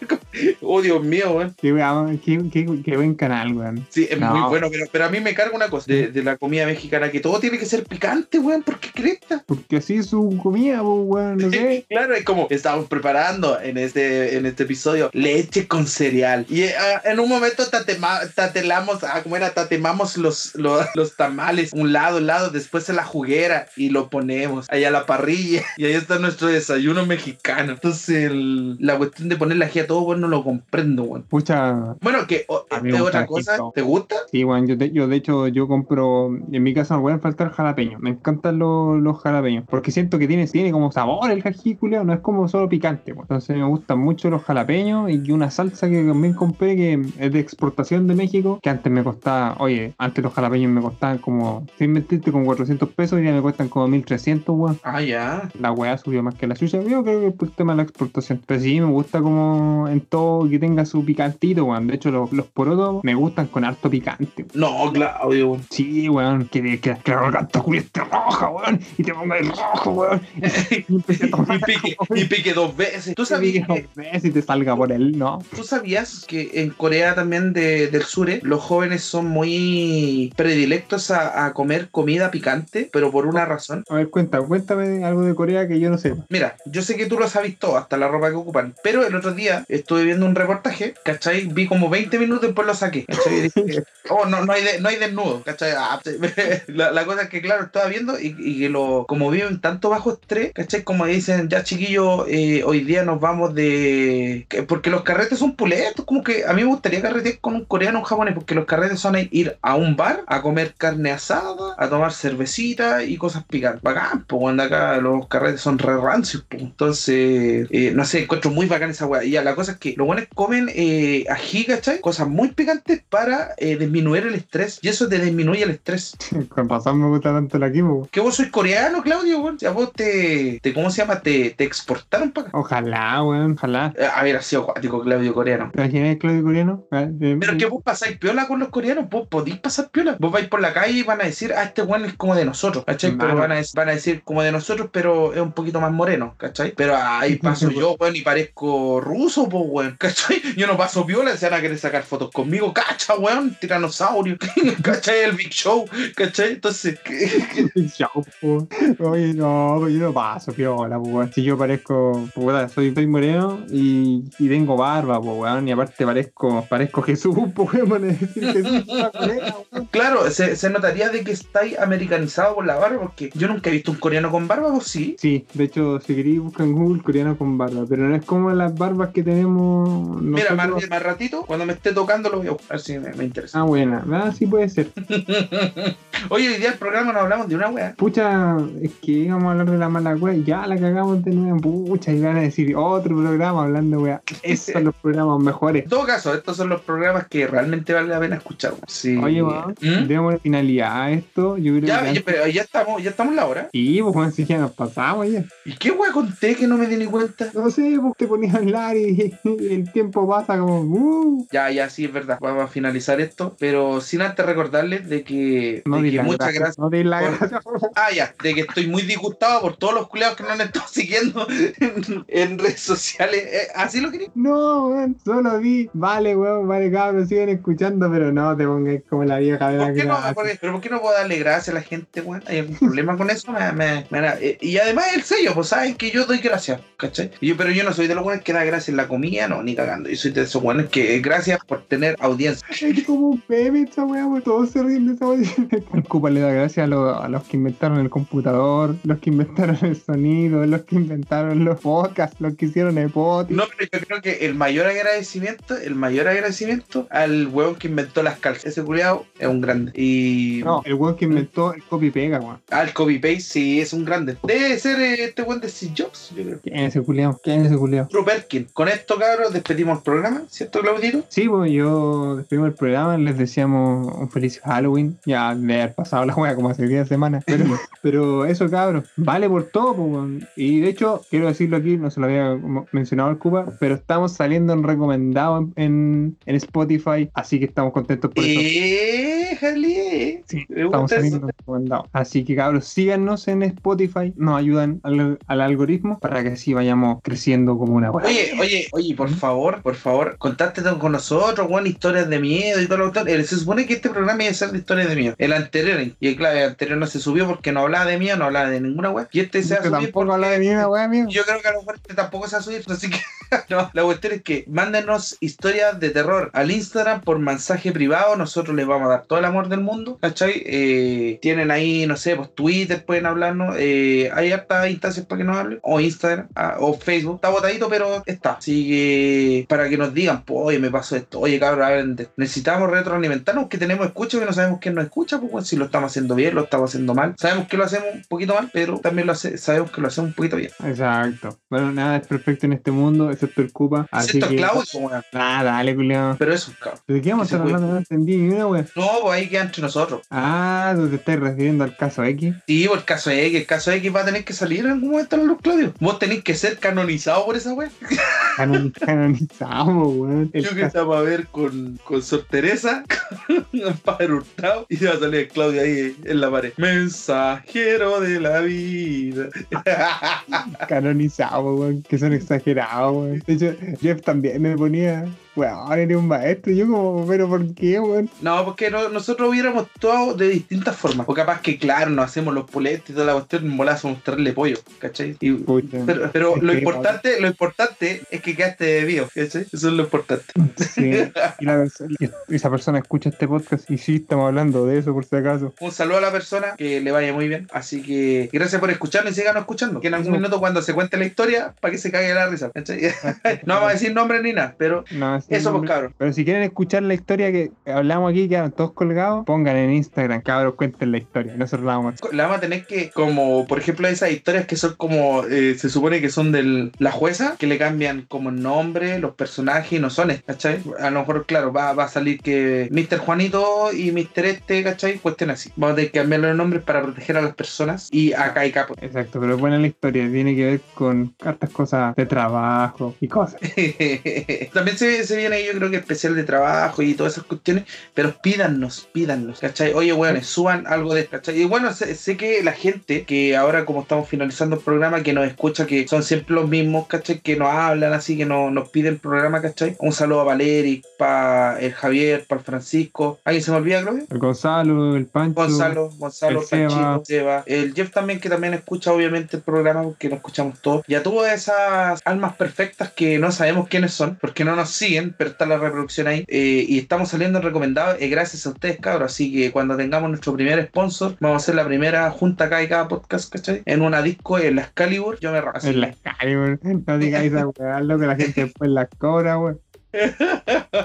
oh Dios mío, weón. Qué, buen canal, weón. Sí, es muy bueno, pero, pero, a mí me carga una cosa de, la comida mexicana, que todo tiene que ser picante, weón, ¿por qué cresta? Porque así es su comida, weón, no sé. claro, es como estamos preparando en este, en este episodio leche con cereal, y ah, en un momento tatelamos, ah, ¿cómo era? Tatemamos los, los, los tamales, un lado, un lado, después en la juguera, y lo ponemos ahí a la parrilla y ahí está nuestro desayuno mexicano. Entonces, la cuestión de ponerle ají a todo, bueno, no lo comprendo, weón. Pucha. Bueno, que otra cosa, ¿te gusta? Sí, weón, yo, yo de hecho yo compro, en mi casa no pueden faltar jalapeños, me encantan los, los jalapeños, porque siento que tiene, tiene como sabor el ají, no es como solo picante, weón. Entonces me gustan mucho los jalapeños y una salsa que también compré que es de exportación de México, que antes me costaba, oye, antes los jalapeños me costaban como, sin mentirte, como 400 pesos y ya me cuestan como 1300 300, weón. Ah, ya. La weá subió más que la suya. Yo creo que es por el tema de la exportación. Pero sí, me gusta como todo que tenga su picantito, weón. De hecho, los, los porotos me gustan con harto picante. No, Claudio, weón. Sí, weón. Que, que, que, que garganta esté roja, weón. Y te ponga el rojo, weón. y, pique, y pique dos veces. ¿Tú sabías? dos veces y te salga por él, ¿no? ¿Tú sabías que en Corea también de, del sur eh, los jóvenes son muy predilectos a, a comer comida picante, pero por una razón? A ver, cuenta, cuéntame algo de Corea que yo no sé. Mira, yo sé que tú lo has visto, hasta la ropa que ocupan, pero el otro día estuve viendo un reportaje, ¿cachai? Vi como 20 minutos y después lo saqué, ¿cachai? oh, no, no hay, no hay desnudo, ¿cachai? Ah, la, cosa es que, claro, estaba viendo y, que lo, como viven tanto bajo estrés, ¿cachai? Como dicen, ya chiquillos, eh, hoy día nos vamos de... Porque los carretes son puletos, como que a mí me gustaría carretear con un coreano o un japonés, porque los carretes son ir a un bar a comer carne asada, a tomar cervecita y cosas picantes bacán, pues cuando acá los carretes son re rancios, pues. Entonces, eh, no sé, encuentro muy bacán esa weá. Y ya, la cosa es que los buenos comen eh, ají, ¿cachai? Cosas muy picantes para eh, disminuir el estrés. Y eso te disminuye el estrés. Con pasar me gusta tanto la quimo. Que vos sois coreano, Claudio, weón. Sea, vos te, te, ¿cómo se llama? Te, te exportaron para acá. Ojalá, weón, ojalá. Eh, a ver, así acuático, Claudio coreano. es Claudio coreano? Ah, Pero que vos pasáis piola con los coreanos, vos podéis pasar piola. Vos vais por la calle y van a decir, ah, este weón es como de nosotros, ¿cachai? Pero van a, van a decir como de nosotros, pero es un poquito más moreno, ¿cachai? Pero ahí paso yo, weón, y parezco ruso, pues, weón, ¿cachai? Yo no paso viola, se van a querer sacar fotos conmigo, cacha, weón, tiranosaurio, ¿cachai? El Big Show, ¿cachai? Entonces, Big Show, Oye, no, yo no paso viola, weón. Si yo parezco, puta, soy, soy moreno y, y tengo barba, pues, weón, y aparte parezco, parezco Jesús, pues, weón, decir Jesús. Claro, se, se notaría de que estáis americanizado por la barba, porque yo nunca he visto un coreano con barba, ¿o sí? Sí, de hecho, si queréis buscar en Google coreano con barba, pero no es como las barbas que tenemos. Mira, más, ratito, cuando me esté tocando lo voy a buscar si me, interesa. Ah, buena, ah, sí puede ser. Oye, hoy día el programa no hablamos de una wea. Pucha, es que íbamos a hablar de la mala wea. Ya la cagamos de nuevo. Pucha, y van a decir otro programa hablando wea. Esos son los programas mejores. En todo caso, estos son los programas que realmente vale la pena escuchar. Sí. Oye, weón, ¿Mm? demos finalidad a esto. Yo creo ya, que. Ya, pero ya estamos, ya estamos en la hora. Sí, pues bueno, si ya nos pasamos ya. ¿Y qué wea conté que no me di ni cuenta? No sé, pues te ponías a hablar y, el tiempo pasa como. Uh. Ya, ya, sí, es verdad. Vamos a finalizar esto, pero sin antes recordarles de que, no de que muchas gracias. No la gracia. Ah, ya, de que estoy muy disgustado por todos los culeados que no han estado siguiendo en, en redes sociales. Eh, ¿Así lo quería? No, weón, solo di. Vale, weón, vale, cabrón, siguen escuchando, pero no te pongas como la vieja la ¿Por qué no, ¿Pero por qué no puedo darle gracias a la gente, weón? ¿Hay algún problema con eso? Me, me, me, eh, y además el sello, pues saben que yo doy gracias, ¿cachai? Yo, pero yo no soy de los buenos que da gracias en la comida, no, ni cagando. Yo soy de esos buenos que gracias por tener audiencia. Es como un bebé esa weón, todos se ríen de esa Cupa le da gracias a, lo, a, los que inventaron el computador, los que inventaron el sonido, los que inventaron los podcasts, los que hicieron el podcast. No, pero yo creo que el mayor agradecimiento, el mayor agradecimiento al weón que inventó las calzas. Ese culiado es un grande. Y. No, el weón que inventó el copy pega, weón. Ah, el copy paste, sí, es un grande. Debe ser eh, este weón de Steve Jobs, yo creo. ¿Quién es ese culiado? ¿Quién es ese culiado? True Perkin. Con esto, cabros, despedimos el programa, ¿cierto, Claudito? Sí, pues yo despedimos el programa, les deseamos un feliz Halloween. Ya de haber pasado la juega como hace 10 semanas. Pero, pero eso, cabros, vale por todo, pues. Y de hecho, quiero decirlo aquí, no se lo había mencionado al Cuba, pero estamos saliendo en recomendado en, en Spotify, así que estamos contentos por eso. ¡Éjale! Sí, estamos saliendo en recomendado. Así que, cabros, síganos en Spotify, nos ayudan al, al algoritmo para que así vayamos creciendo como una weá. Oye, oye, oye, por favor, por favor, contate con nosotros, weón, historias de miedo y todo lo que Se supone que este programa iba a ser de historias de miedo. El anterior, y claro, el anterior no se subió porque no hablaba de miedo, no hablaba de ninguna weá. Y este se va a subir tampoco habla de miedo, weá, amigo. Yo creo que a lo mejor este tampoco se va a subir, así que no, la cuestión es que mándenos historias de terror al Instagram por mensaje privado, nosotros les vamos a dar todo el amor del mundo, ¿cachai? Eh, tienen ahí, no sé, pues Twitter pueden hablarnos, eh, hay hartas instancias para que nos hablen, o Instagram, ah, o Facebook, está botadito, pero está. Así que para que nos digan, pues, oye, me pasó esto, oye, cabrón, necesitamos retroalimentarnos, que tenemos escucha, que no sabemos quién nos escucha, pues si lo estamos haciendo bien, lo estamos haciendo mal. Sabemos que lo hacemos un poquito mal, pero también lo hace, sabemos que lo hacemos un poquito bien. Exacto. Bueno, nada es perfecto en este mundo, excepto el Cupa. Así excepto que... Claudio, weón. Ah, dale, culiao. Pero eso, cabrón. ¿De qué vamos a estar hablando? No entendí ni una, weón. No, pues ahí queda entre nosotros. Ah, tú te estás refiriendo al caso X. Sí, por el caso X. El caso X va a tener que salir en algún momento en los Claudio. Vos tenés que ser canonizado por esa weón. Canon, canonizado, weón. Yo que estaba a ver con, con Sor Teresa, con Padre Hurtado, y se va a salir el Claudio ahí en la pared. Mensajero de la vida. Canonizado, weón. Que son exagerados, weón. De hecho, Jeff también me ponía weón, eres un maestro. Yo como, pero ¿por qué, weón? No, porque no, nosotros hubiéramos actuado de distintas formas. O capaz que, claro, nos hacemos los puletes y toda la cuestión, a mostrarle pollo, ¿cachai? Y, pero pero lo, importante, lo importante es que quedaste bebido, ¿cachai? Eso es lo importante. Sí, y, la, esa persona escucha este podcast y sí, estamos hablando de eso, por si acaso. Un saludo a la persona, que le vaya muy bien. Así que gracias por escucharnos y sigan escuchando. Que en algún minuto cuando se cuente la historia, para que se caiga la risa, ¿cachai? no vamos a decir nombres ni nada, pero... No, eso, pues, cabros. Pero si quieren escuchar la historia que hablamos aquí, quedaron todos colgados, pongan en Instagram, cabros, cuenten la historia. Nosotros la vamos a La vamos a tener que, como, por ejemplo, esas historias que son como, eh, se supone que son de la jueza, que le cambian como el nombre, los personajes y no son, ¿cachai? A lo mejor, claro, va, va a salir que Mr. Juanito y Mr. Este, ¿cachai? Cuesten así. Vamos a tener que cambiar los nombres para proteger a las personas y acá y capo. Exacto, pero buena la historia, tiene que ver con hartas cosas de trabajo y cosas. También se, se viene yo creo que especial de trabajo y todas esas cuestiones, pero pídanos, pídanos, ¿cachai? Oye, weones, suban algo de esto, ¿cachai? Y bueno, sé, sé, que la gente que ahora, como estamos finalizando el programa, que nos escucha, que son siempre los mismos, ¿cachai? Que nos hablan así, que no, nos piden programa, ¿cachai? Un saludo a Valeri, para el Javier, para el Francisco. ¿Alguien se me olvida, Claudio? El Gonzalo, el Pancho. Gonzalo, Gonzalo, el Panchito, Seba. El Jeff también, que también escucha, obviamente, el programa, porque lo escuchamos todos. Y a todas esas almas perfectas que no sabemos quiénes son, porque no nos siguen, pero está la reproducción ahí. Eh, y estamos saliendo recomendados eh, gracias a ustedes, cabros. Así que cuando tengamos nuestro primer sponsor, vamos a hacer la primera junta acá de cada podcast, ¿cachai? En una disco en la Excalibur, yo me rajo. En la Excalibur, no digáis a weá, lo que la gente después la cobra, weón.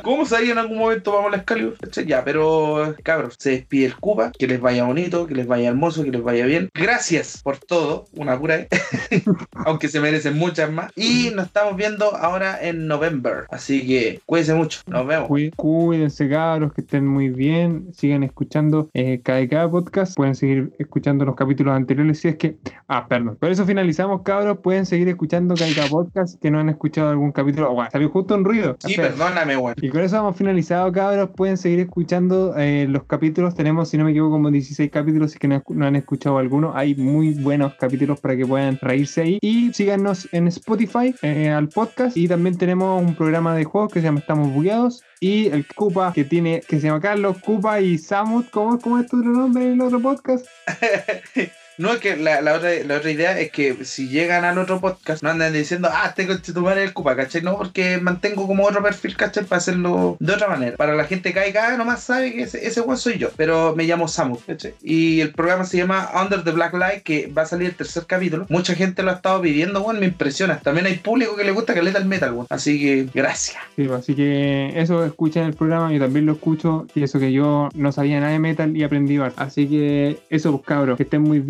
¿Cómo sabía en algún momento vamos a la Excalibur? Ya, pero cabros, se despide el Cupa, que les vaya bonito, que les vaya hermoso, que les vaya bien. Gracias por todo, una pura, aunque se merecen muchas más. Y nos estamos viendo ahora en November, así que cuídense mucho, nos vemos. Cuídense cabros, que estén muy bien, sigan escuchando eh, KDK Podcast, pueden seguir escuchando los capítulos anteriores si es que... Ah, perdón, por eso finalizamos cabros, pueden seguir escuchando KDK Podcast, que no han escuchado algún capítulo, bueno, salió justo un ruido. Sí, perdóname, bueno. Y con eso hemos finalizado, cabros. Pueden seguir escuchando eh, los capítulos. Tenemos, si no me equivoco, como 16 capítulos. Si que no, han escuchado alguno, hay muy buenos capítulos para que puedan reírse ahí. Y síganos en Spotify eh, al podcast. Y también tenemos un programa de juegos que se llama Estamos Bugueados. Y el Cupa que tiene, que se llama Carlos, Cupa y Samut. ¿Cómo, cómo es tu nombre en el otro podcast? No, es que la, otra, la otra idea es que si llegan al otro podcast, no anden diciendo, ah, tengo este tu madre el Cupa, ¿cachai? No, porque mantengo como otro perfil, ¿cachai? Para hacerlo de otra manera. Para la gente que caiga, nomás sabe que ese, ese soy yo, pero me llamo Samu, ¿cachai? Y el programa se llama Under the Black Light, que va a salir el tercer capítulo. Mucha gente lo ha estado pidiendo, bueno, me impresiona. También hay público que le gusta que le el metal, bueno. Así que, gracias. Sí, pues, así que eso escuchen el programa, yo también lo escucho, y eso que yo no sabía nada de metal y aprendí Así que eso, pues cabros, que estén muy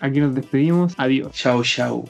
Aquí nos despedimos. Adiós. Chao, chao.